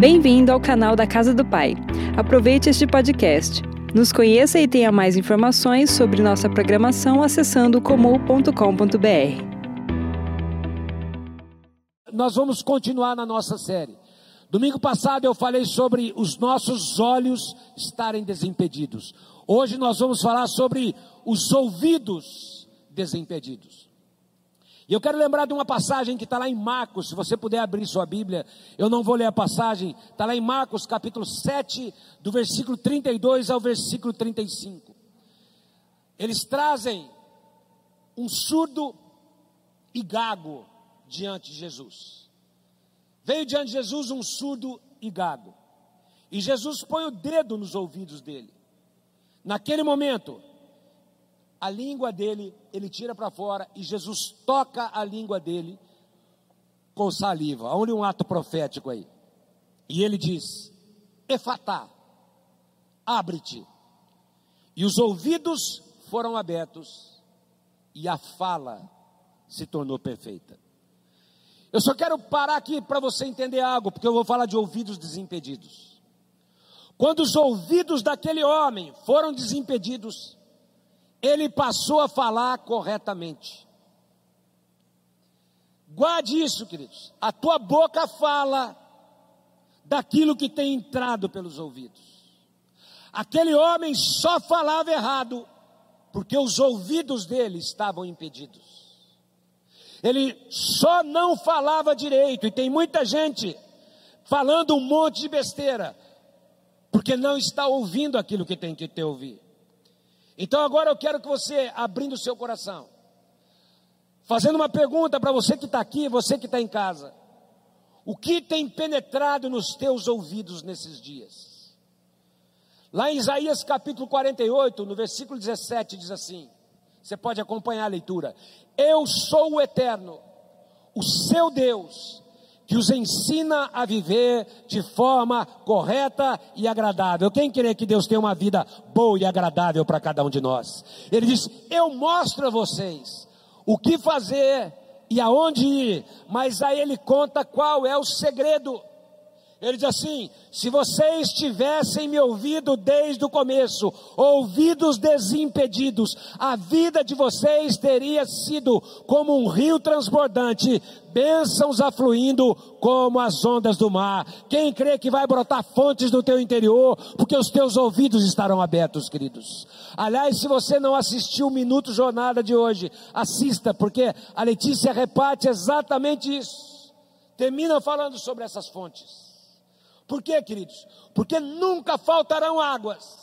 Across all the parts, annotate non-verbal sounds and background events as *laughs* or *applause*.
Bem-vindo ao canal da Casa do Pai. Aproveite este podcast. Nos conheça e tenha mais informações sobre nossa programação acessando comum.com.br. Nós vamos continuar na nossa série. Domingo passado eu falei sobre os nossos olhos estarem desimpedidos. Hoje nós vamos falar sobre os ouvidos desimpedidos. E eu quero lembrar de uma passagem que está lá em Marcos, se você puder abrir sua Bíblia, eu não vou ler a passagem, está lá em Marcos capítulo 7, do versículo 32 ao versículo 35. Eles trazem um surdo e gago diante de Jesus. Veio diante de Jesus um surdo e gago. E Jesus põe o dedo nos ouvidos dele. Naquele momento, a língua dele, ele tira para fora e Jesus toca a língua dele com saliva. Olha um ato profético aí. E ele diz: Efatá, abre-te. E os ouvidos foram abertos e a fala se tornou perfeita. Eu só quero parar aqui para você entender algo, porque eu vou falar de ouvidos desimpedidos. Quando os ouvidos daquele homem foram desimpedidos, ele passou a falar corretamente. Guarde isso, queridos. A tua boca fala daquilo que tem entrado pelos ouvidos. Aquele homem só falava errado porque os ouvidos dele estavam impedidos. Ele só não falava direito, e tem muita gente falando um monte de besteira, porque não está ouvindo aquilo que tem que ter ouvir. Então agora eu quero que você, abrindo o seu coração, fazendo uma pergunta para você que está aqui, você que está em casa: o que tem penetrado nos teus ouvidos nesses dias? Lá em Isaías capítulo 48, no versículo 17, diz assim: você pode acompanhar a leitura. Eu sou o eterno, o seu Deus, que os ensina a viver de forma correta e agradável. Quem quer que Deus tenha uma vida boa e agradável para cada um de nós? Ele diz: Eu mostro a vocês o que fazer e aonde ir, mas aí ele conta qual é o segredo. Ele diz assim: se vocês tivessem me ouvido desde o começo, ouvidos desimpedidos, a vida de vocês teria sido como um rio transbordante, bênçãos afluindo como as ondas do mar. Quem crê que vai brotar fontes no teu interior, porque os teus ouvidos estarão abertos, queridos. Aliás, se você não assistiu o Minuto Jornada de hoje, assista, porque a Letícia reparte exatamente isso. Termina falando sobre essas fontes. Por quê, queridos? Porque nunca faltarão águas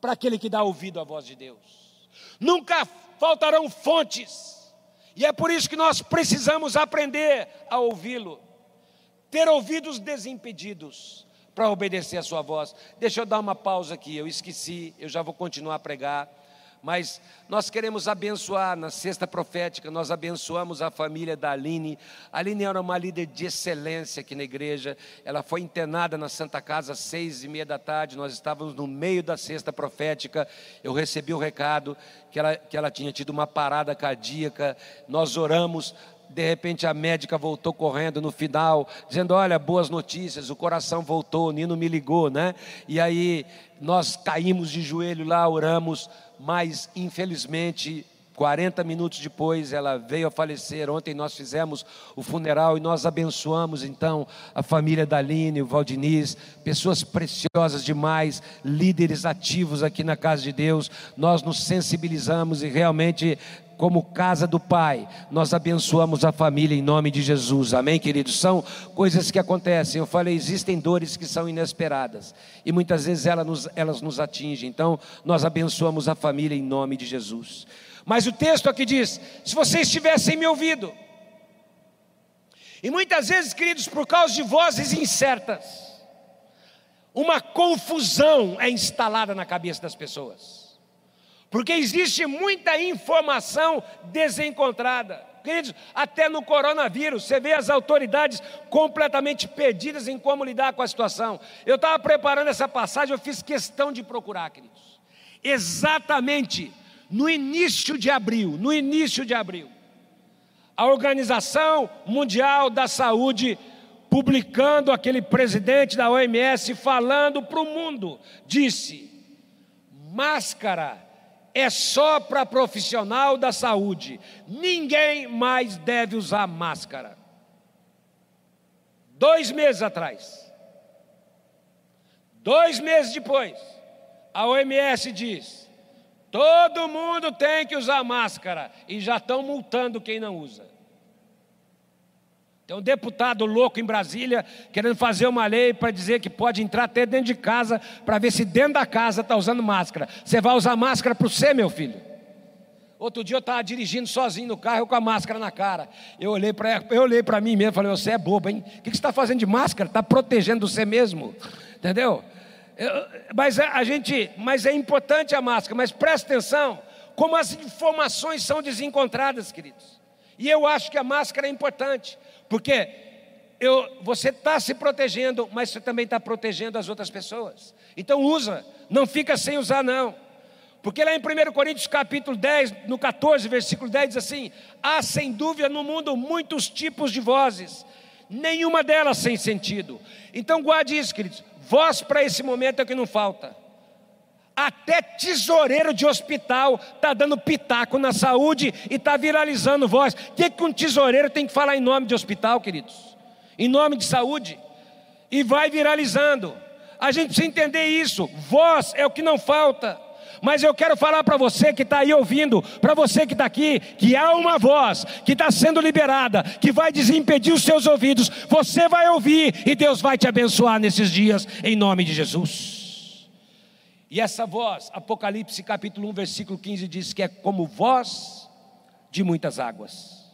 para aquele que dá ouvido à voz de Deus. Nunca faltarão fontes. E é por isso que nós precisamos aprender a ouvi-lo. Ter ouvidos desimpedidos para obedecer a sua voz. Deixa eu dar uma pausa aqui, eu esqueci, eu já vou continuar a pregar mas nós queremos abençoar, na sexta profética, nós abençoamos a família da Aline. A Aline era uma líder de excelência aqui na igreja, ela foi internada na Santa Casa às seis e meia da tarde, nós estávamos no meio da sexta profética, eu recebi o recado que ela, que ela tinha tido uma parada cardíaca, nós oramos, de repente a médica voltou correndo no final, dizendo: Olha, boas notícias, o coração voltou, o Nino me ligou, né? E aí nós caímos de joelho lá, oramos, mas infelizmente 40 minutos depois ela veio a falecer. Ontem nós fizemos o funeral e nós abençoamos então a família da Aline, o Valdiniz, pessoas preciosas demais, líderes ativos aqui na casa de Deus. Nós nos sensibilizamos e realmente como casa do Pai, nós abençoamos a família em nome de Jesus, amém, queridos? São coisas que acontecem. Eu falei, existem dores que são inesperadas e muitas vezes elas nos, elas nos atingem, então nós abençoamos a família em nome de Jesus. Mas o texto aqui diz: se vocês tivessem me ouvido, e muitas vezes, queridos, por causa de vozes incertas, uma confusão é instalada na cabeça das pessoas, porque existe muita informação desencontrada. Queridos, até no coronavírus, você vê as autoridades completamente perdidas em como lidar com a situação. Eu estava preparando essa passagem, eu fiz questão de procurar, queridos, exatamente no início de abril, no início de abril, a Organização Mundial da Saúde publicando aquele presidente da OMS falando para o mundo, disse: máscara é só para profissional da saúde, ninguém mais deve usar máscara. Dois meses atrás, dois meses depois, a OMS diz: todo mundo tem que usar máscara e já estão multando quem não usa. Tem um deputado louco em Brasília querendo fazer uma lei para dizer que pode entrar até dentro de casa para ver se dentro da casa está usando máscara. Você vai usar máscara para você, meu filho? Outro dia eu estava dirigindo sozinho no carro com a máscara na cara. Eu olhei para mim mesmo e falei: Você é bobo, hein? O que você está fazendo de máscara? Está protegendo você mesmo, entendeu? Eu, mas a gente, mas é importante a máscara. Mas presta atenção, como as informações são desencontradas, queridos. E eu acho que a máscara é importante. Porque eu, você está se protegendo, mas você também está protegendo as outras pessoas. Então usa, não fica sem usar, não. Porque lá em 1 Coríntios capítulo 10, no 14, versículo 10, diz assim: há sem dúvida no mundo muitos tipos de vozes, nenhuma delas sem sentido. Então guarde isso, queridos. Voz para esse momento é o que não falta. Até tesoureiro de hospital está dando pitaco na saúde e está viralizando voz. O que, que um tesoureiro tem que falar em nome de hospital, queridos? Em nome de saúde. E vai viralizando. A gente precisa entender isso. Voz é o que não falta. Mas eu quero falar para você que está aí ouvindo, para você que está aqui, que há uma voz que está sendo liberada, que vai desimpedir os seus ouvidos. Você vai ouvir e Deus vai te abençoar nesses dias, em nome de Jesus. E essa voz, Apocalipse capítulo 1, versículo 15 diz que é como voz de muitas águas.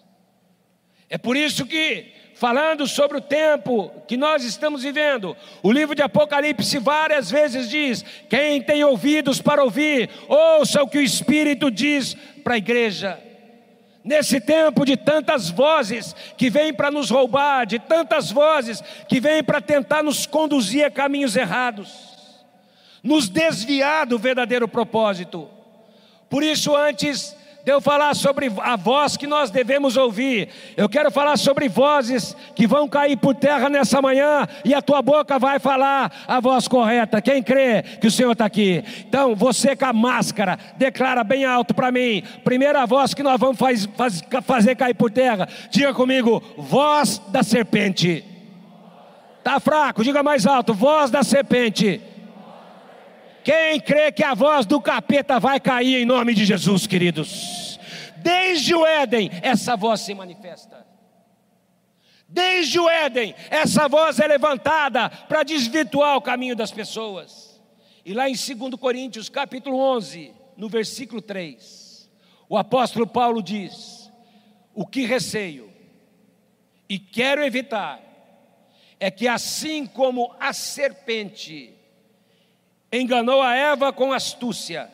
É por isso que, falando sobre o tempo que nós estamos vivendo, o livro de Apocalipse várias vezes diz: quem tem ouvidos para ouvir, ouça o que o Espírito diz para a igreja. Nesse tempo de tantas vozes que vêm para nos roubar, de tantas vozes que vêm para tentar nos conduzir a caminhos errados nos desviar do verdadeiro propósito. Por isso, antes de eu falar sobre a voz que nós devemos ouvir, eu quero falar sobre vozes que vão cair por terra nessa manhã e a tua boca vai falar a voz correta. Quem crê que o Senhor está aqui? Então, você com a máscara, declara bem alto para mim. Primeira voz que nós vamos faz, faz, fazer cair por terra, diga comigo: voz da serpente. Tá fraco, diga mais alto: voz da serpente. Quem crê que a voz do capeta vai cair em nome de Jesus, queridos? Desde o Éden, essa voz se manifesta. Desde o Éden, essa voz é levantada para desvirtuar o caminho das pessoas. E lá em 2 Coríntios, capítulo 11, no versículo 3, o apóstolo Paulo diz: O que receio e quero evitar é que, assim como a serpente enganou a Eva com astúcia.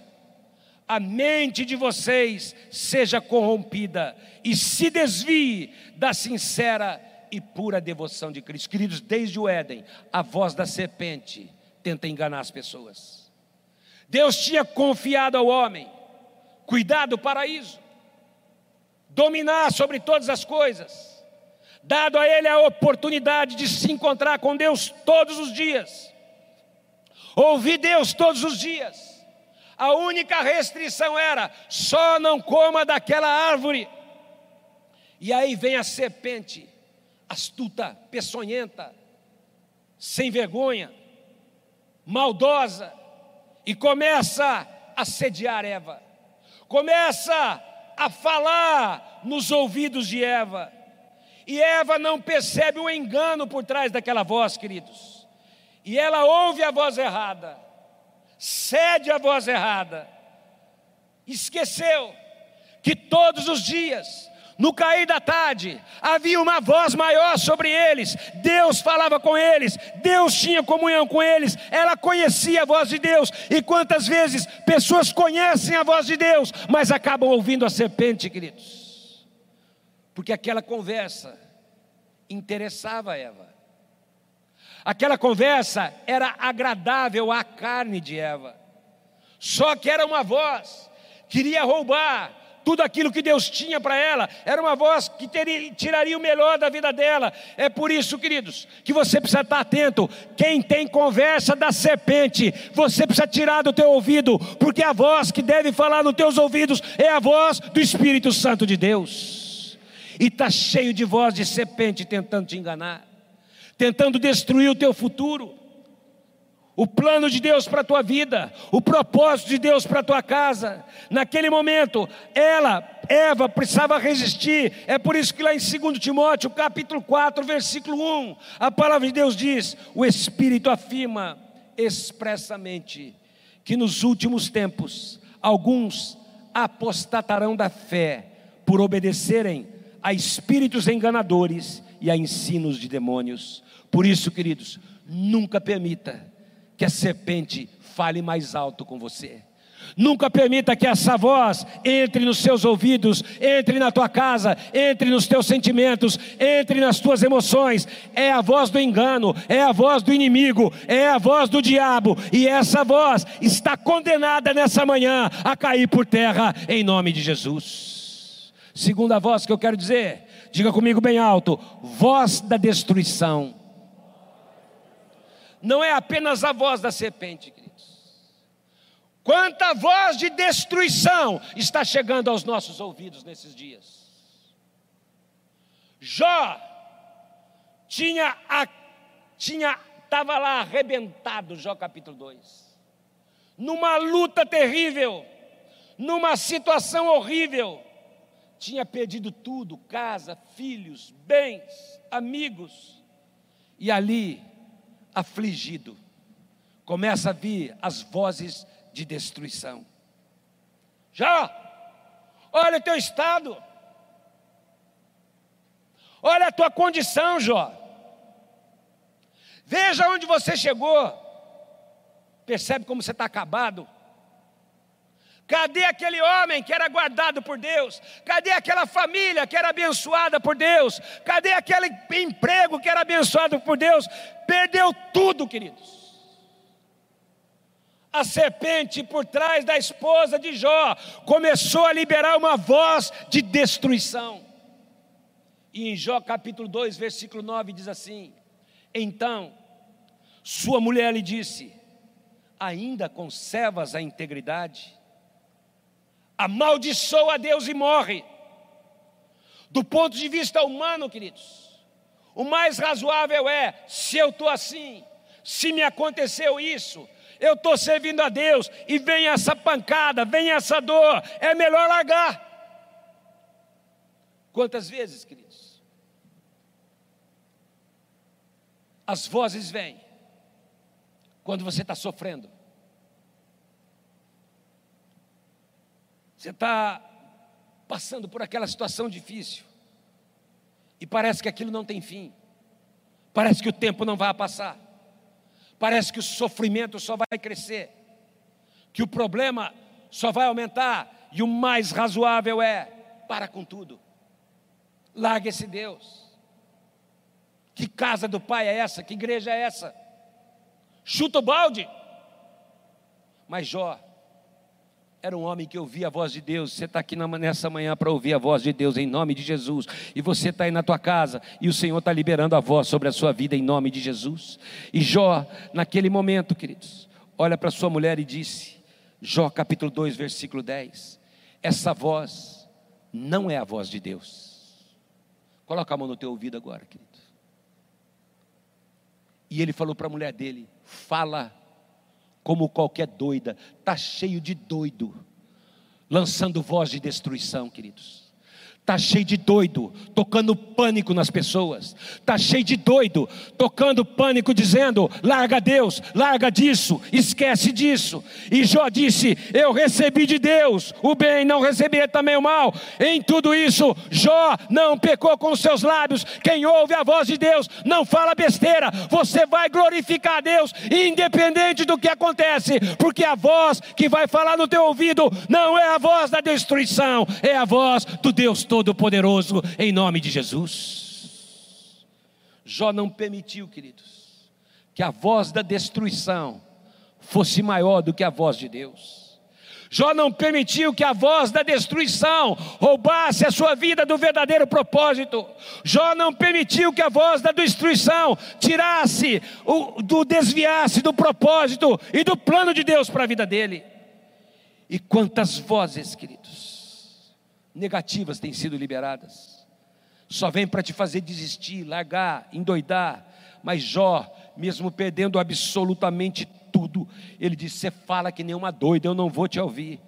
A mente de vocês seja corrompida e se desvie da sincera e pura devoção de Cristo. Queridos, desde o Éden, a voz da serpente tenta enganar as pessoas. Deus tinha confiado ao homem cuidar do paraíso, dominar sobre todas as coisas, dado a ele a oportunidade de se encontrar com Deus todos os dias Ouvi Deus todos os dias. A única restrição era: só não coma daquela árvore. E aí vem a serpente, astuta, peçonhenta, sem vergonha, maldosa, e começa a sediar Eva, começa a falar nos ouvidos de Eva, e Eva não percebe o engano por trás daquela voz, queridos e ela ouve a voz errada, cede a voz errada, esqueceu que todos os dias, no cair da tarde, havia uma voz maior sobre eles, Deus falava com eles, Deus tinha comunhão com eles, ela conhecia a voz de Deus, e quantas vezes pessoas conhecem a voz de Deus, mas acabam ouvindo a serpente, queridos, porque aquela conversa interessava Eva. Aquela conversa era agradável à carne de Eva. Só que era uma voz, queria roubar tudo aquilo que Deus tinha para ela, era uma voz que teria, tiraria o melhor da vida dela. É por isso, queridos, que você precisa estar atento. Quem tem conversa da serpente, você precisa tirar do teu ouvido, porque a voz que deve falar nos teus ouvidos é a voz do Espírito Santo de Deus. E está cheio de voz de serpente tentando te enganar, tentando destruir o teu futuro o plano de Deus para a tua vida, o propósito de Deus para a tua casa. Naquele momento, ela, Eva, precisava resistir. É por isso que lá em 2 Timóteo, capítulo 4, versículo 1, a palavra de Deus diz: O Espírito afirma expressamente que nos últimos tempos alguns apostatarão da fé por obedecerem a espíritos enganadores e a ensinos de demônios. Por isso, queridos, nunca permita que a serpente fale mais alto com você. Nunca permita que essa voz entre nos seus ouvidos, entre na tua casa, entre nos teus sentimentos, entre nas tuas emoções. É a voz do engano, é a voz do inimigo, é a voz do diabo, e essa voz está condenada nessa manhã a cair por terra em nome de Jesus. Segunda voz que eu quero dizer, diga comigo bem alto: voz da destruição não é apenas a voz da serpente, queridos. Quanta voz de destruição está chegando aos nossos ouvidos nesses dias. Jó tinha a, tinha estava lá arrebentado, Jó capítulo 2. Numa luta terrível, numa situação horrível, tinha perdido tudo, casa, filhos, bens, amigos. E ali afligido, começa a vir as vozes de destruição. Já, olha o teu estado, olha a tua condição, Jó. Veja onde você chegou. Percebe como você está acabado? Cadê aquele homem que era guardado por Deus? Cadê aquela família que era abençoada por Deus? Cadê aquele emprego que era abençoado por Deus? Perdeu tudo, queridos. A serpente por trás da esposa de Jó começou a liberar uma voz de destruição. E em Jó capítulo 2, versículo 9 diz assim: Então sua mulher lhe disse: Ainda conservas a integridade? Amaldiçoa a Deus e morre. Do ponto de vista humano, queridos, o mais razoável é: se eu estou assim, se me aconteceu isso, eu estou servindo a Deus e vem essa pancada, vem essa dor, é melhor largar. Quantas vezes, queridos? As vozes vêm quando você está sofrendo. Você está passando por aquela situação difícil e parece que aquilo não tem fim, parece que o tempo não vai passar, parece que o sofrimento só vai crescer, que o problema só vai aumentar e o mais razoável é: para com tudo, larga esse Deus. Que casa do Pai é essa? Que igreja é essa? Chuta o balde. Mas Jó era um homem que ouvia a voz de Deus. Você está aqui nessa manhã para ouvir a voz de Deus em nome de Jesus. E você está aí na tua casa e o Senhor está liberando a voz sobre a sua vida em nome de Jesus. E Jó, naquele momento, queridos, olha para sua mulher e disse: Jó capítulo 2, versículo 10. Essa voz não é a voz de Deus. Coloca a mão no teu ouvido agora, querido. E ele falou para a mulher dele: Fala como qualquer doida, está cheio de doido, lançando voz de destruição, queridos. Está cheio de doido, tocando pânico nas pessoas. Está cheio de doido, tocando pânico, dizendo: larga Deus, larga disso, esquece disso. E Jó disse: Eu recebi de Deus o bem, não recebi também o mal. Em tudo isso, Jó não pecou com seus lábios. Quem ouve a voz de Deus não fala besteira. Você vai glorificar a Deus, independente do que acontece, porque a voz que vai falar no teu ouvido não é a voz da destruição, é a voz do Deus Todo-Poderoso, em nome de Jesus. Jó não permitiu, queridos, que a voz da destruição fosse maior do que a voz de Deus. Jó não permitiu que a voz da destruição roubasse a sua vida do verdadeiro propósito. Jó não permitiu que a voz da destruição tirasse, o, do desviasse do propósito e do plano de Deus para a vida dele. E quantas vozes, queridos, negativas têm sido liberadas. Só vem para te fazer desistir, largar, endoidar. Mas Jó, mesmo perdendo absolutamente tudo. Ele disse: Você fala que nem uma doida, eu não vou te ouvir.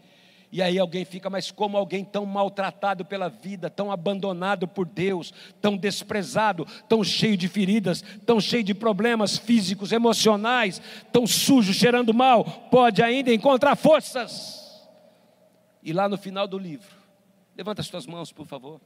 E aí alguém fica, mas como alguém tão maltratado pela vida, tão abandonado por Deus, tão desprezado, tão cheio de feridas, tão cheio de problemas físicos, emocionais, tão sujo, cheirando mal, pode ainda encontrar forças? E lá no final do livro, levanta as tuas mãos, por favor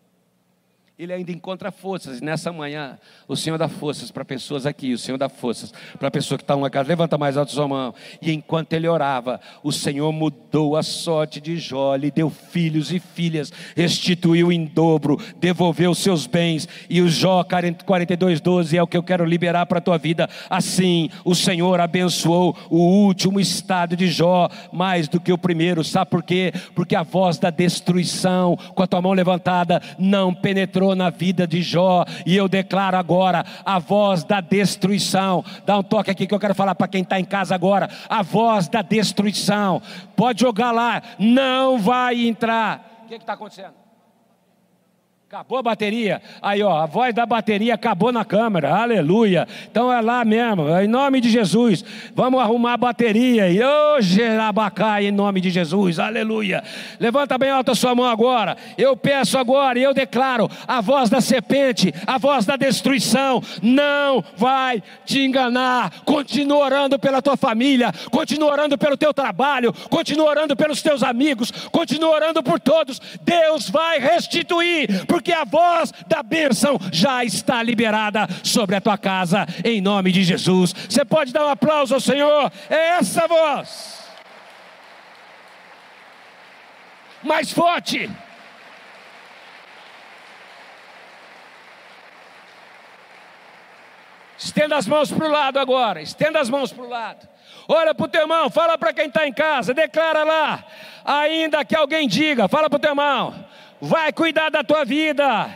ele ainda encontra forças. Nessa manhã, o Senhor dá forças para pessoas aqui, o Senhor dá forças para a pessoa que está uma casa. Levanta mais alto sua mão. E enquanto ele orava, o Senhor mudou a sorte de Jó, lhe deu filhos e filhas, restituiu em dobro, devolveu seus bens. E o Jó 42, 12 é o que eu quero liberar para a tua vida. Assim, o Senhor abençoou o último estado de Jó mais do que o primeiro. Sabe por quê? Porque a voz da destruição, com a tua mão levantada, não penetrou na vida de Jó, e eu declaro agora a voz da destruição. Dá um toque aqui que eu quero falar para quem está em casa agora: a voz da destruição. Pode jogar lá, não vai entrar. O que está acontecendo? Acabou a bateria. Aí, ó, a voz da bateria acabou na câmera. Aleluia. Então é lá mesmo. Em nome de Jesus. Vamos arrumar a bateria. E hoje abacai em nome de Jesus. Aleluia. Levanta bem alta a sua mão agora. Eu peço agora e eu declaro a voz da serpente, a voz da destruição não vai te enganar. Continua orando pela tua família, continua orando pelo teu trabalho, continua orando pelos teus amigos, continua orando por todos. Deus vai restituir porque a voz da bênção já está liberada sobre a tua casa, em nome de Jesus. Você pode dar um aplauso ao Senhor, é essa voz. Mais forte. Estenda as mãos para o lado agora. Estenda as mãos para o lado. Olha para o teu irmão, fala para quem está em casa, declara lá. Ainda que alguém diga, fala para o teu irmão vai cuidar da tua vida.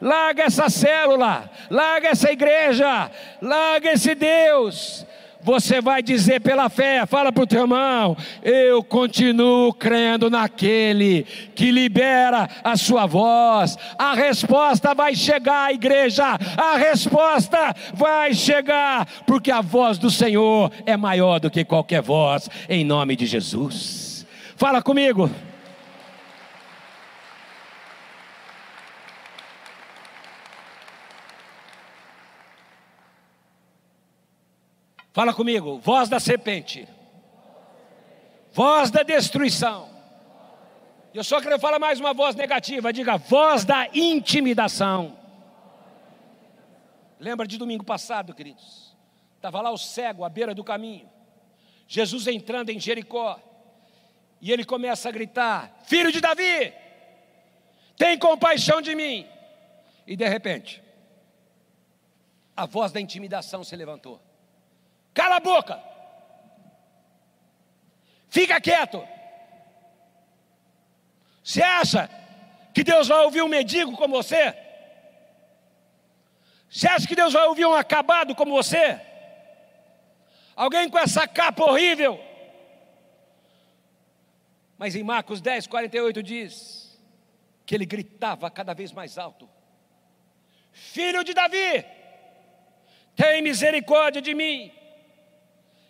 Larga essa célula, larga essa igreja, larga esse Deus. Você vai dizer pela fé, fala para o teu irmão: eu continuo crendo naquele que libera a sua voz. A resposta vai chegar, igreja, a resposta vai chegar, porque a voz do Senhor é maior do que qualquer voz, em nome de Jesus. Fala comigo. Fala comigo, voz da serpente, voz da destruição. Eu só quero falar mais uma voz negativa, diga voz da intimidação. Lembra de domingo passado, queridos? Estava lá o cego à beira do caminho, Jesus entrando em Jericó, e ele começa a gritar: Filho de Davi, tem compaixão de mim. E de repente, a voz da intimidação se levantou. Cala a boca. Fica quieto. Você acha que Deus vai ouvir um mendigo como você? Você acha que Deus vai ouvir um acabado como você? Alguém com essa capa horrível? Mas em Marcos 10, 48 diz que ele gritava cada vez mais alto: Filho de Davi, tem misericórdia de mim.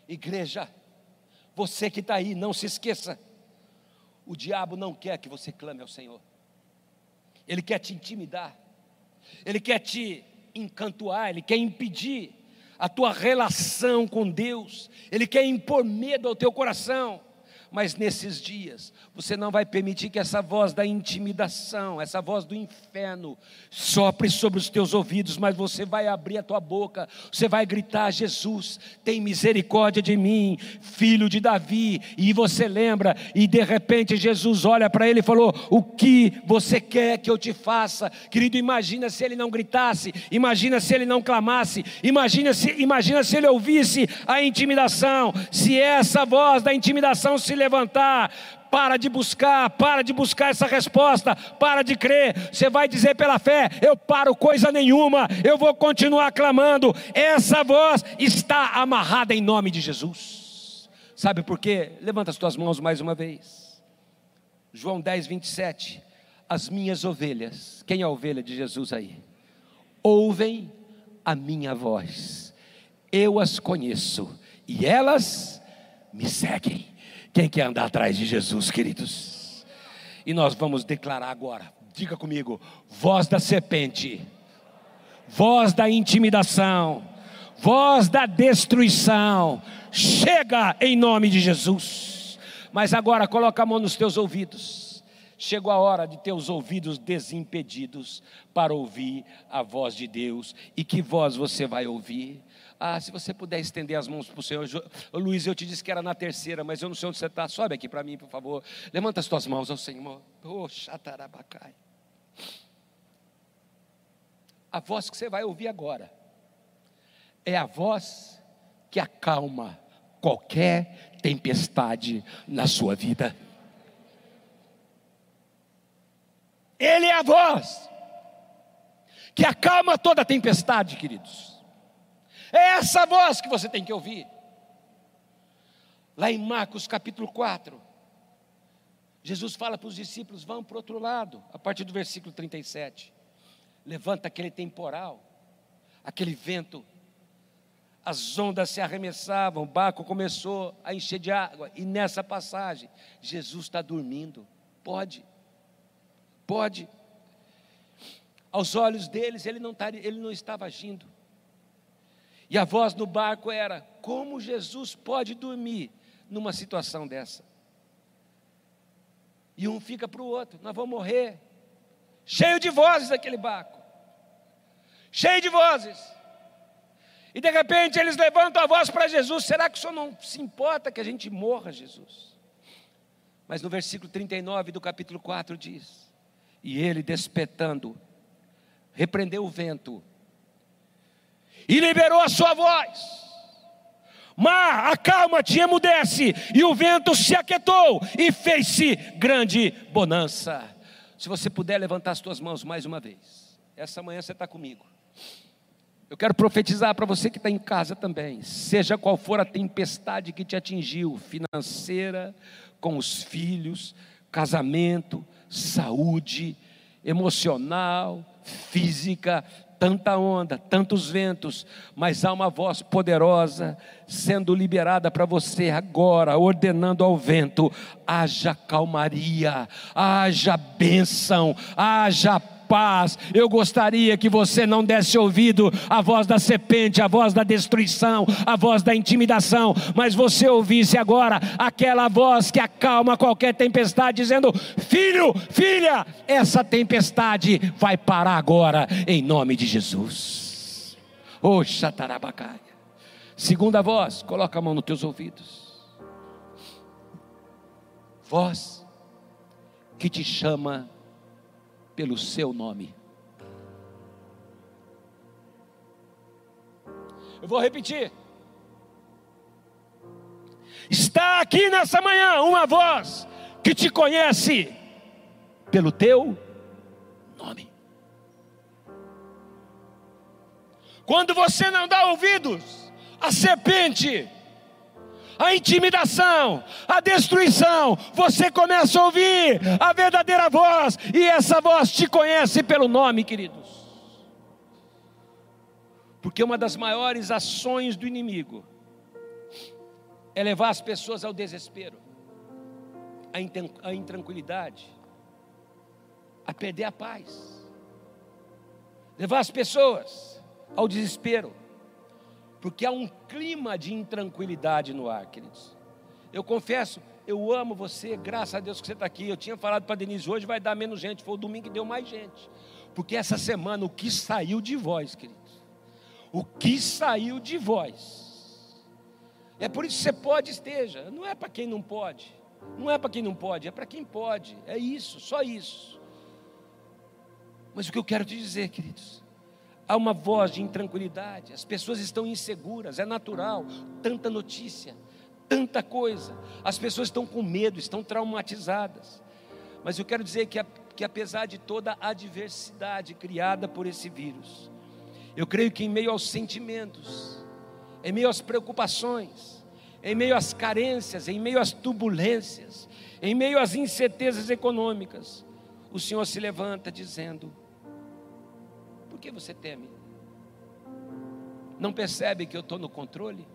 Igreja, você que está aí, não se esqueça: o diabo não quer que você clame ao Senhor, ele quer te intimidar, ele quer te encantuar, ele quer impedir a tua relação com Deus, ele quer impor medo ao teu coração mas nesses dias você não vai permitir que essa voz da intimidação, essa voz do inferno, sopre sobre os teus ouvidos, mas você vai abrir a tua boca, você vai gritar: Jesus, tem misericórdia de mim, filho de Davi, e você lembra, e de repente Jesus olha para ele e falou: O que você quer que eu te faça? Querido, imagina se ele não gritasse, imagina se ele não clamasse, imagina se, imagina se ele ouvisse a intimidação, se essa voz da intimidação se levantar, para de buscar, para de buscar essa resposta, para de crer. Você vai dizer pela fé: eu paro coisa nenhuma, eu vou continuar clamando. Essa voz está amarrada em nome de Jesus. Sabe por quê? Levanta as tuas mãos mais uma vez. João 10, 27. As minhas ovelhas, quem é a ovelha de Jesus aí? Ouvem a minha voz, eu as conheço e elas me seguem. Quem quer andar atrás de Jesus, queridos? E nós vamos declarar agora, diga comigo: voz da serpente, voz da intimidação, voz da destruição, chega em nome de Jesus. Mas agora coloca a mão nos teus ouvidos. Chegou a hora de ter os ouvidos desimpedidos para ouvir a voz de Deus. E que voz você vai ouvir? Ah, se você puder estender as mãos para o Senhor. Luiz, eu te disse que era na terceira, mas eu não sei onde você está. Sobe aqui para mim, por favor. Levanta as tuas mãos ao Senhor. Oh, chatarabacai. A voz que você vai ouvir agora é a voz que acalma qualquer tempestade na sua vida. Ele é a voz que acalma toda tempestade, queridos. É essa voz que você tem que ouvir. Lá em Marcos capítulo 4, Jesus fala para os discípulos: vão para o outro lado, a partir do versículo 37. Levanta aquele temporal, aquele vento, as ondas se arremessavam, o barco começou a encher de água, e nessa passagem, Jesus está dormindo. Pode, pode. Aos olhos deles, ele não, tá, ele não estava agindo. E a voz no barco era: como Jesus pode dormir numa situação dessa? E um fica para o outro: nós vamos morrer. Cheio de vozes aquele barco, cheio de vozes. E de repente eles levantam a voz para Jesus: será que o senhor não se importa que a gente morra, Jesus? Mas no versículo 39 do capítulo 4 diz: E ele despertando, repreendeu o vento e liberou a sua voz. Mar, acalma-te, emudece, e o vento se aquietou, e fez-se grande bonança. Se você puder levantar as tuas mãos mais uma vez, essa manhã você está comigo. Eu quero profetizar para você que está em casa também, seja qual for a tempestade que te atingiu, financeira, com os filhos, casamento, saúde, emocional, física, tanta onda, tantos ventos, mas há uma voz poderosa sendo liberada para você agora, ordenando ao vento: haja calmaria, haja bênção, haja paz. Eu gostaria que você não desse ouvido à voz da serpente, à voz da destruição, à voz da intimidação, mas você ouvisse agora aquela voz que acalma qualquer tempestade, dizendo: Filho, filha, essa tempestade vai parar agora, em nome de Jesus. Oh, Xatarabacaia. Segunda voz, coloca a mão nos teus ouvidos. Voz que te chama pelo seu nome. Eu vou repetir. Está aqui nessa manhã uma voz que te conhece pelo teu nome. Quando você não dá ouvidos à serpente, a intimidação, a destruição, você começa a ouvir a verdadeira voz, e essa voz te conhece pelo nome, queridos. Porque uma das maiores ações do inimigo é levar as pessoas ao desespero, à intranquilidade, a perder a paz, levar as pessoas ao desespero porque há um clima de intranquilidade no ar, queridos. Eu confesso, eu amo você, graças a Deus que você está aqui. Eu tinha falado para a Denise, hoje vai dar menos gente, foi o domingo que deu mais gente. Porque essa semana o que saiu de voz, queridos? O que saiu de voz? É por isso que você pode esteja, não é para quem não pode. Não é para quem não pode, é para quem pode. É isso, só isso. Mas o que eu quero te dizer, queridos, há uma voz de intranquilidade, as pessoas estão inseguras, é natural, tanta notícia, tanta coisa. As pessoas estão com medo, estão traumatizadas. Mas eu quero dizer que, que apesar de toda a adversidade criada por esse vírus, eu creio que em meio aos sentimentos, em meio às preocupações, em meio às carências, em meio às turbulências, em meio às incertezas econômicas, o Senhor se levanta dizendo: Por que você teme? Não percebe que eu estou no controle?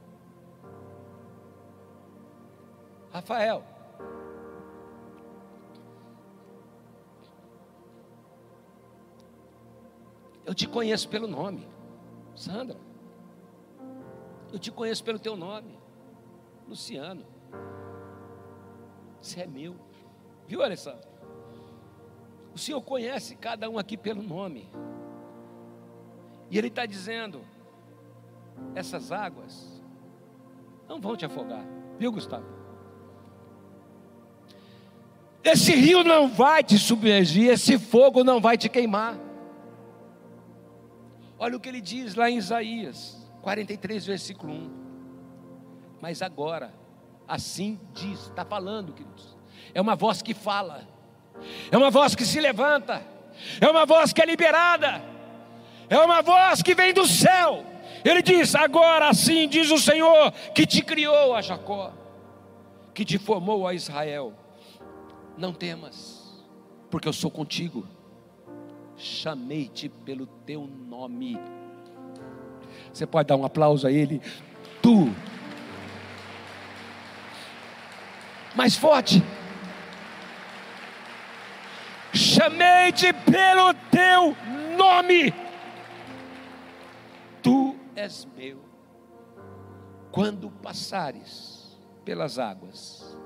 Rafael, eu te conheço pelo nome, Sandra. Eu te conheço pelo teu nome, Luciano. Você é meu, viu, Alessandro? O Senhor conhece cada um aqui pelo nome, e Ele está dizendo: essas águas não vão te afogar, viu, Gustavo? Esse rio não vai te submergir, esse fogo não vai te queimar. Olha o que ele diz lá em Isaías 43, versículo 1. Mas agora, assim diz, está falando, queridos. É uma voz que fala, é uma voz que se levanta, é uma voz que é liberada, é uma voz que vem do céu. Ele diz: Agora assim diz o Senhor que te criou a Jacó, que te formou a Israel não temas, porque eu sou contigo. Chamei-te pelo teu nome. Você pode dar um aplauso a ele? Tu. Mais forte. Chamei-te pelo teu nome. És meu. Quando passares pelas águas,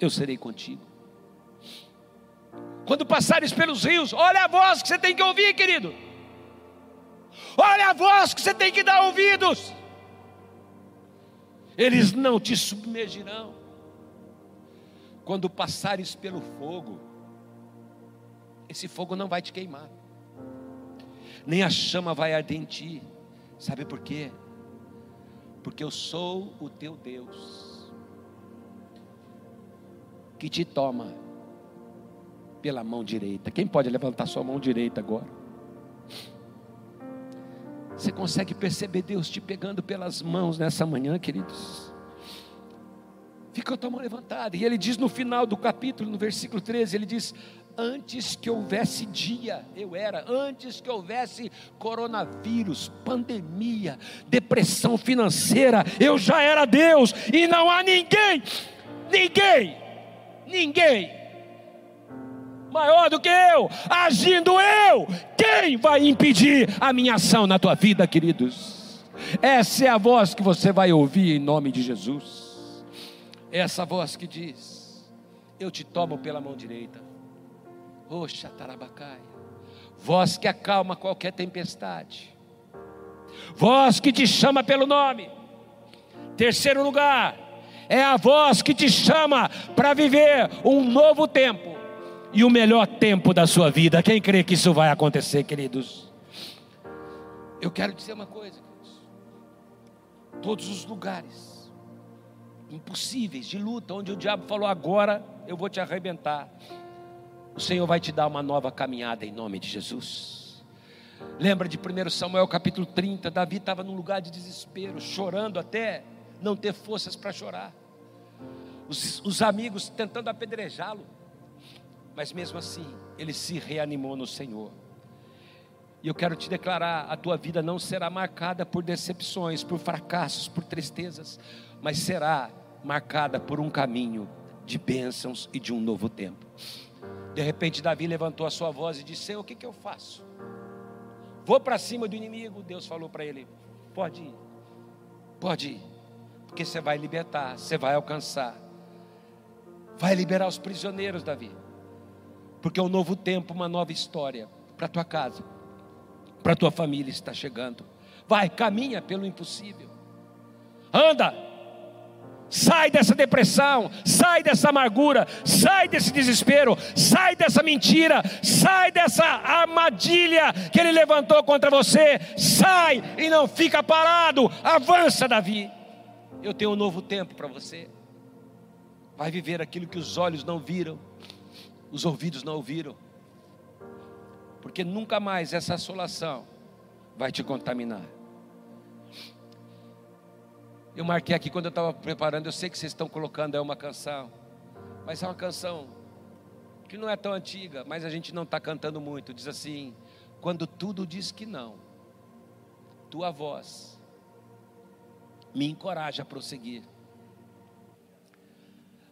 eu serei contigo. Quando passares pelos rios, olha a voz que você tem que ouvir, querido. Olha a voz que você tem que dar ouvidos. Eles não te submergirão. Quando passares pelo fogo, esse fogo não vai te queimar, nem a chama vai arder em ti. Sabe por quê? Porque eu sou o teu Deus, que te toma pela mão direita. Quem pode levantar sua mão direita agora? Você consegue perceber Deus te pegando pelas mãos nessa manhã, queridos? Fica a tua mão levantada. E ele diz no final do capítulo, no versículo 13, ele diz: Antes que houvesse dia, eu era, antes que houvesse coronavírus, pandemia, depressão financeira, eu já era Deus, e não há ninguém, ninguém, ninguém maior do que eu, agindo eu, quem vai impedir a minha ação na tua vida, queridos? Essa é a voz que você vai ouvir em nome de Jesus. Essa voz que diz: Eu te tomo pela mão direita. Oxa, tarabacaia. Voz que acalma qualquer tempestade. Voz que te chama pelo nome. Terceiro lugar, é a voz que te chama para viver um novo tempo e o melhor tempo da sua vida. Quem crê que isso vai acontecer, queridos? Eu quero dizer uma coisa, queridos. Todos os lugares impossíveis de luta, onde o diabo falou agora eu vou te arrebentar, o Senhor vai te dar uma nova caminhada em nome de Jesus. Lembra de 1 Samuel capítulo 30? Davi estava num lugar de desespero, chorando até não ter forças para chorar. Os, os amigos tentando apedrejá-lo. Mas mesmo assim, ele se reanimou no Senhor. E eu quero te declarar: a tua vida não será marcada por decepções, por fracassos, por tristezas, mas será marcada por um caminho de bênçãos e de um novo tempo. De repente, Davi levantou a sua voz e disse: Senhor, o que, que eu faço? Vou para cima do inimigo. Deus falou para ele: Pode ir, pode ir, porque você vai libertar, você vai alcançar, vai liberar os prisioneiros, Davi porque um novo tempo, uma nova história para tua casa, para tua família está chegando. Vai, caminha pelo impossível. Anda. Sai dessa depressão, sai dessa amargura, sai desse desespero, sai dessa mentira, sai dessa armadilha que ele levantou contra você. Sai e não fica parado. Avança, Davi. Eu tenho um novo tempo para você. Vai viver aquilo que os olhos não viram, os ouvidos não ouviram. Porque nunca mais essa assolação vai te contaminar. Eu marquei aqui quando eu estava preparando, eu sei que vocês estão colocando é uma canção, mas é uma canção que não é tão antiga, mas a gente não está cantando muito. Diz assim: quando tudo diz que não, tua voz me encoraja a prosseguir.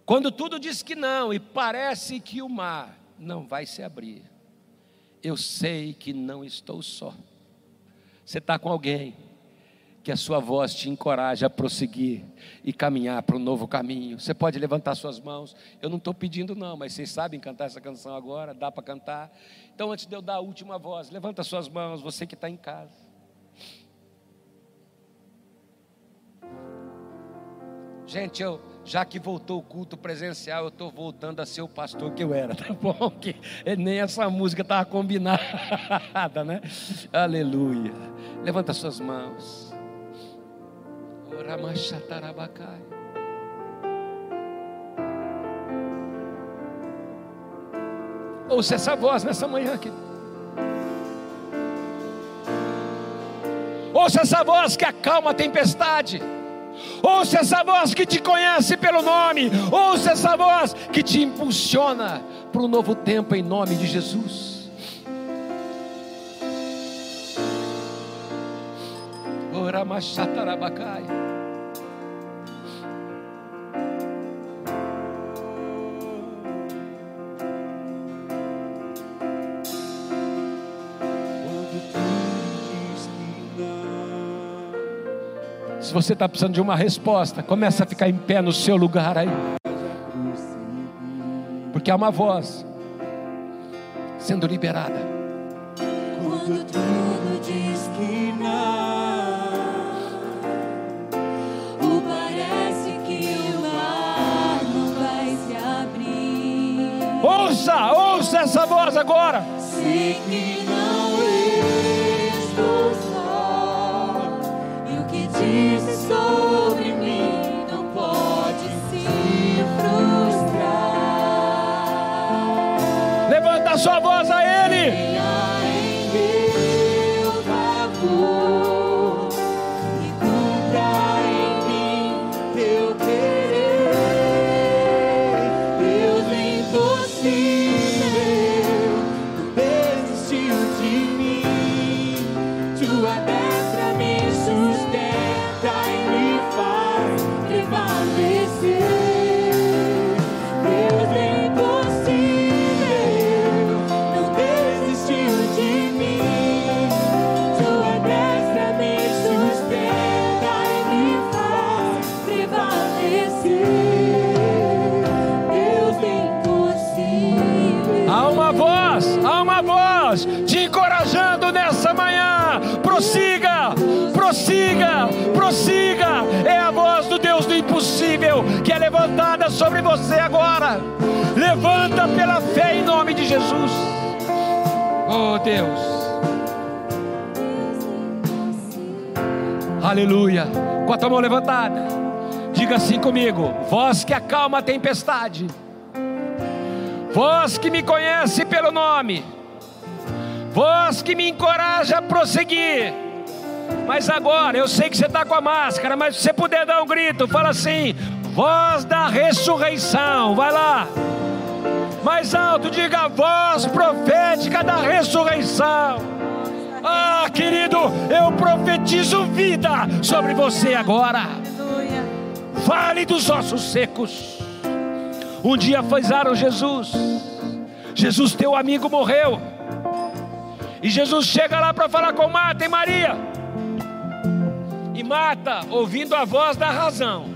Quando tudo diz que não e parece que o mar não vai se abrir, eu sei que não estou só. Você está com alguém que a sua voz te encoraja a prosseguir e caminhar para um novo caminho. Você pode levantar suas mãos. Eu não estou pedindo, não, mas vocês sabem cantar essa canção agora, dá para cantar. Então, antes de eu dar a última voz, levanta suas mãos, você que está em casa. Gente, eu, já que voltou o culto presencial, eu estou voltando a ser o pastor que eu era, *laughs* tá bom? Que nem essa música estava combinada, né? Aleluia. Levanta suas mãos. Ouça essa voz nessa manhã aqui. Ouça essa voz que acalma a tempestade. Ouça essa voz que te conhece pelo nome. Ouça essa voz que te impulsiona para um novo tempo em nome de Jesus. Se você está precisando de uma resposta, começa a ficar em pé no seu lugar aí. Porque há uma voz sendo liberada. Quando tudo agora. Sei sobre você agora. Levanta pela fé em nome de Jesus. Oh Deus, aleluia. Com a tua mão levantada, diga assim comigo: voz que acalma a tempestade. Voz que me conhece pelo nome, voz que me encoraja a prosseguir. Mas agora, eu sei que você está com a máscara, mas se você puder dar um grito, fala assim: voz da ressurreição, vai lá. Mais alto, diga voz profética da ressurreição. Ah, querido, eu profetizo vida sobre você agora. Fale dos ossos secos. Um dia avisaram Jesus. Jesus, teu amigo, morreu. E Jesus chega lá para falar com Marta e Maria. E Marta, ouvindo a voz da razão,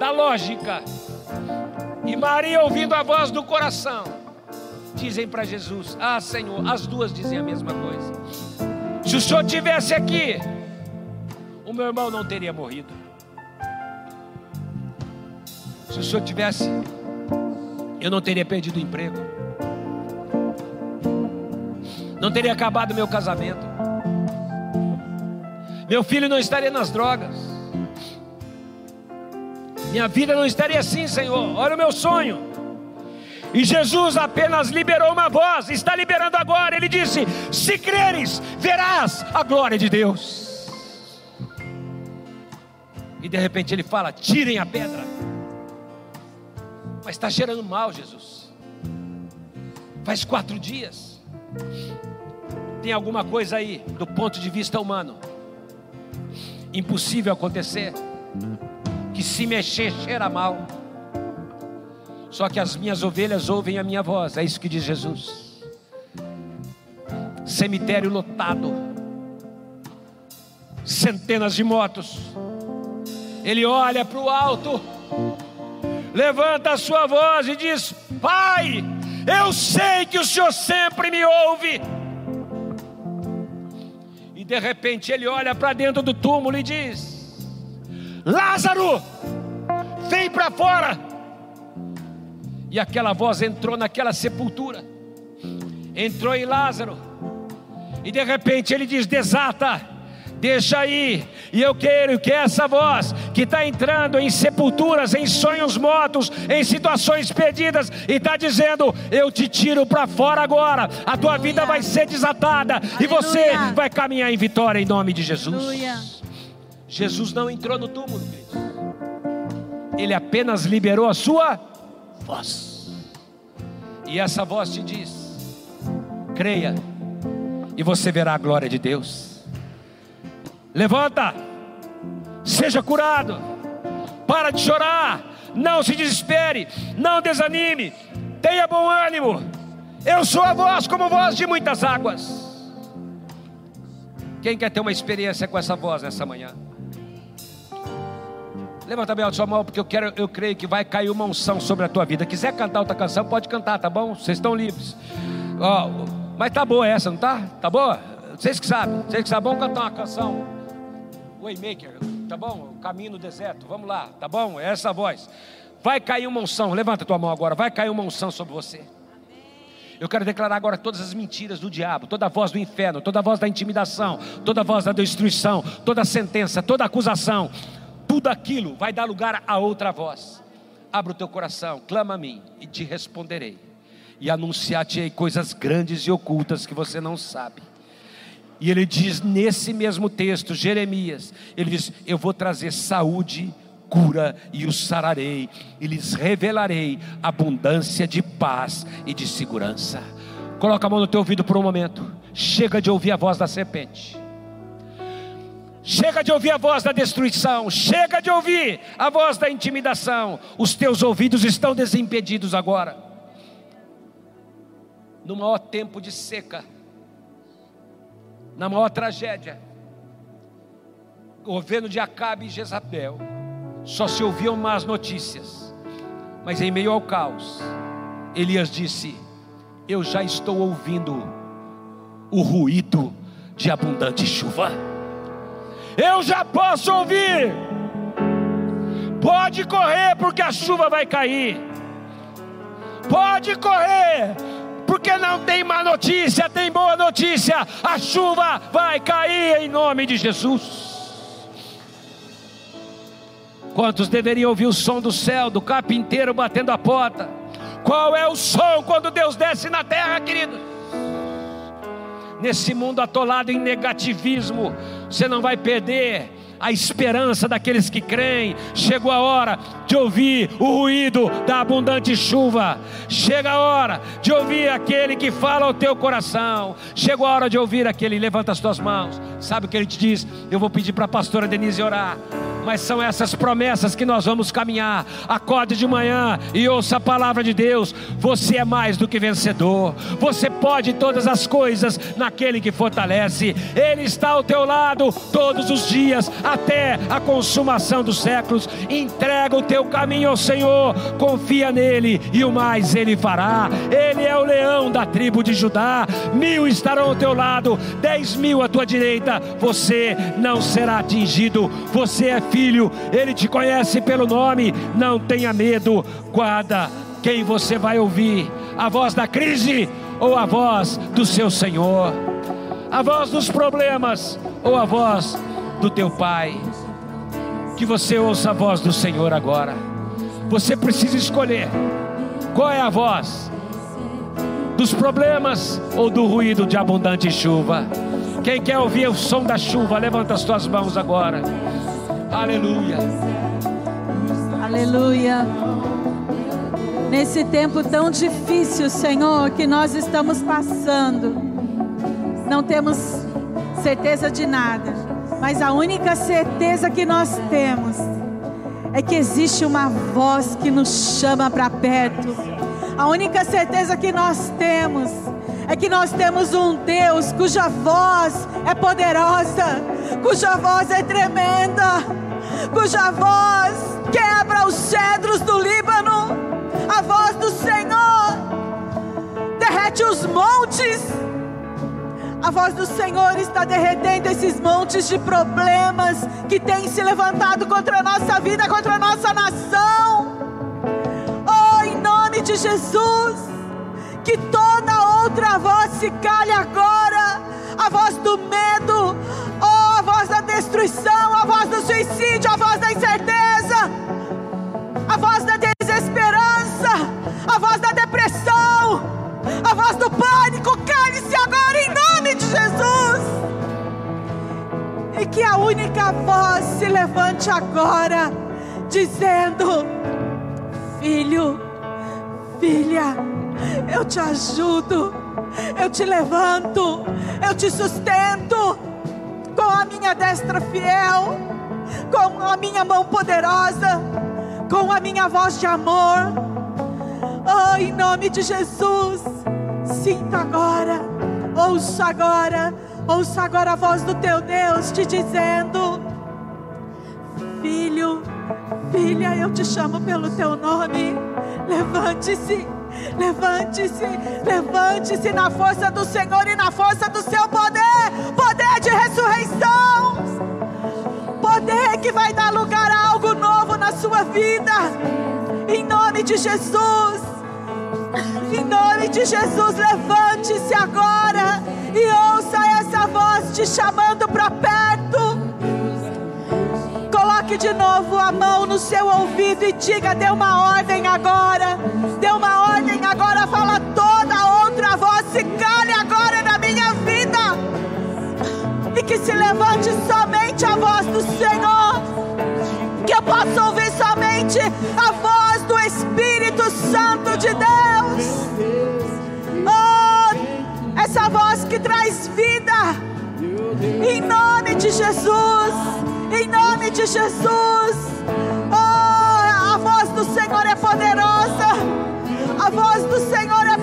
da lógica, e Maria ouvindo a voz do coração, dizem para Jesus: Ah, Senhor, as duas dizem a mesma coisa. Se o Senhor tivesse aqui, o meu irmão não teria morrido. Se o senhor tivesse, eu não teria perdido o emprego, não teria acabado meu casamento, meu filho não estaria nas drogas, Minha vida não estaria assim, Senhor. Olha o meu sonho. E Jesus apenas liberou uma voz, está liberando agora. Ele disse: Se creres, verás a glória de Deus. E de repente ele fala: Tirem a pedra. Mas está cheirando mal, Jesus. Faz quatro dias. Tem alguma coisa aí, do ponto de vista humano, impossível acontecer. Que se mexer cheira mal. Só que as minhas ovelhas ouvem a minha voz, é isso que diz Jesus. Cemitério lotado, centenas de motos. Ele olha para o alto, levanta a sua voz e diz: Pai, eu sei que o Senhor sempre me ouve. E de repente ele olha para dentro do túmulo e diz: Lázaro, vem para fora. E aquela voz entrou naquela sepultura, entrou em Lázaro, e de repente ele diz: Desata, deixa aí, e eu quero que essa voz que está entrando em sepulturas, em sonhos mortos, em situações perdidas, e está dizendo: Eu te tiro para fora agora, a tua vida vai ser desatada, Aleluia. e você vai caminhar em vitória em nome de Jesus. Aleluia. Jesus não entrou no túmulo, ele apenas liberou a sua voz. E essa voz te diz: creia, e você verá a glória de Deus. Levanta, seja curado, para de chorar, não se desespere, não desanime, tenha bom ânimo. Eu sou a voz como voz de muitas águas. Quem quer ter uma experiência com essa voz nessa manhã? Levanta bem a sua mão, porque eu quero, eu creio que vai cair uma unção sobre a tua vida. Quiser cantar outra canção, pode cantar, tá bom? Vocês estão livres. Mas tá boa essa, não tá? Tá boa? Vocês que sabem, vocês que sabem, vamos cantar uma canção. Waymaker, tá bom? Caminho no deserto, vamos lá, tá bom? É essa voz. Vai cair uma unção, levanta tua mão agora, vai cair uma unção sobre você. Eu quero declarar agora todas as mentiras do diabo, toda a voz do inferno, toda a voz da intimidação, toda a voz da destruição, toda a sentença, toda a acusação, tudo aquilo vai dar lugar a outra voz. Abra o teu coração, clama a mim e te responderei. E anunciar-te coisas grandes e ocultas que você não sabe. E ele diz nesse mesmo texto, Jeremias, ele diz: Eu vou trazer saúde, cura e os sararei, e lhes revelarei abundância de paz e de segurança. Coloca a mão no teu ouvido por um momento. Chega de ouvir a voz da serpente. Chega de ouvir a voz da destruição, chega de ouvir a voz da intimidação. Os teus ouvidos estão desimpedidos agora. No maior tempo de seca, na maior tragédia, governo de Acabe e Jezabel, só se ouviam más notícias, mas em meio ao caos, Elias disse: Eu já estou ouvindo o ruído de abundante chuva eu já posso ouvir. Pode correr, porque a chuva vai cair. Pode correr, porque não tem má notícia, tem boa notícia. A chuva vai cair em nome de Jesus. Quantos deveriam ouvir o som do céu, do carpinteiro batendo a porta? Qual é o som quando Deus desce na terra, queridos? Nesse mundo atolado em negativismo, você não vai perder a esperança daqueles que creem. Chegou a hora de ouvir o ruído da abundante chuva. Chega a hora de ouvir aquele que fala ao teu coração. Chegou a hora de ouvir aquele, levanta as tuas mãos. Sabe o que ele te diz? Eu vou pedir para a pastora Denise orar mas são essas promessas que nós vamos caminhar. Acorde de manhã e ouça a palavra de Deus. Você é mais do que vencedor. Você pode todas as coisas naquele que fortalece. Ele está ao teu lado todos os dias até a consumação dos séculos. Entrega o teu caminho ao Senhor, confia nele e o mais ele fará. Ele é o leão da tribo de Judá. Mil estarão ao teu lado, dez mil à tua direita. Você não será atingido. Você é filho, ele te conhece pelo nome. Não tenha medo, guarda quem você vai ouvir: a voz da crise ou a voz do seu Senhor, a voz dos problemas ou a voz do teu Pai. que você ouça a voz do Senhor agora. Você precisa escolher qual é a voz dos problemas ou do ruído de abundante chuva. Quem quer ouvir o som da chuva, levanta as tuas mãos agora. Aleluia. Aleluia. Nesse tempo tão difícil, Senhor, que nós estamos passando, não temos certeza de nada, mas a única certeza que nós temos é que existe uma voz que nos chama para perto. A única certeza que nós temos é que nós temos um Deus cuja voz é poderosa, cuja voz é tremenda, cuja voz quebra os cedros do Líbano, a voz do Senhor derrete os montes. A voz do Senhor está derretendo esses montes de problemas que têm se levantado contra a nossa vida, contra a nossa nação. Oh, em nome de Jesus, que toda outra voz se cale agora. A voz do medo, oh, a voz da destruição, a voz do suicídio, a voz da incerteza, a voz da desesperança, a voz da depressão, a voz do pânico, cale-se agora em nome de Jesus. E que a única voz se levante agora, dizendo: Filho, filha, eu te ajudo, eu te levanto, eu te sustento com a minha destra fiel, com a minha mão poderosa, com a minha voz de amor. Oh, em nome de Jesus, sinta agora, ouça agora, ouça agora a voz do teu Deus te dizendo: Filho, filha, eu te chamo pelo teu nome, levante-se. Levante-se, levante-se na força do Senhor e na força do seu poder poder de ressurreição poder que vai dar lugar a algo novo na sua vida, em nome de Jesus. Em nome de Jesus, levante-se agora e ouça essa voz te chamando para perto. De novo a mão no seu ouvido e diga: dê uma ordem agora. Dê uma ordem agora. Fala toda outra voz. Se cale agora na minha vida. E que se levante somente a voz do Senhor. Que eu possa ouvir somente a voz do Espírito Santo de Deus. Oh, essa voz que traz vida. Em nome de Jesus. Em nome de Jesus. Oh, a voz do Senhor é poderosa. A voz do Senhor é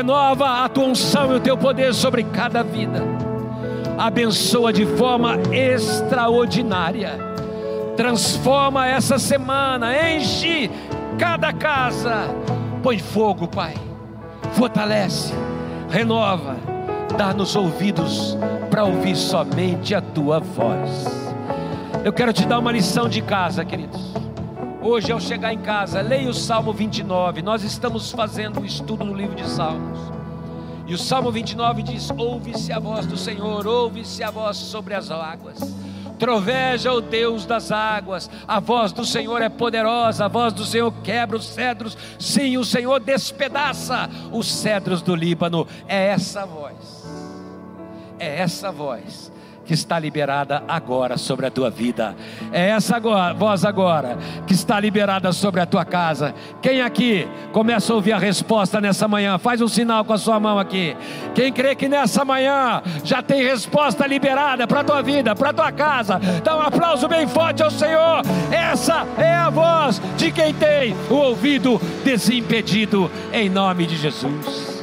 renova a tua unção e o teu poder sobre cada vida. Abençoa de forma extraordinária. Transforma essa semana, enche cada casa. Põe fogo, Pai. Fortalece, renova, dá-nos ouvidos para ouvir somente a tua voz. Eu quero te dar uma lição de casa, queridos. Hoje, ao chegar em casa, leia o Salmo 29. Nós estamos fazendo um estudo no livro de Salmos. E o Salmo 29 diz: Ouve-se a voz do Senhor, ouve-se a voz sobre as águas. Troveja o Deus das águas, a voz do Senhor é poderosa, a voz do Senhor quebra os cedros, sim, o Senhor despedaça os cedros do Líbano. É essa voz, é essa voz que está liberada agora sobre a tua vida. É essa agora, voz agora que está liberada sobre a tua casa. Quem aqui começa a ouvir a resposta nessa manhã? Faz um sinal com a sua mão aqui. Quem crê que nessa manhã já tem resposta liberada para a tua vida, para a tua casa, dá um aplauso bem forte ao Senhor. Essa é a voz de quem tem o ouvido desimpedido, em nome de Jesus.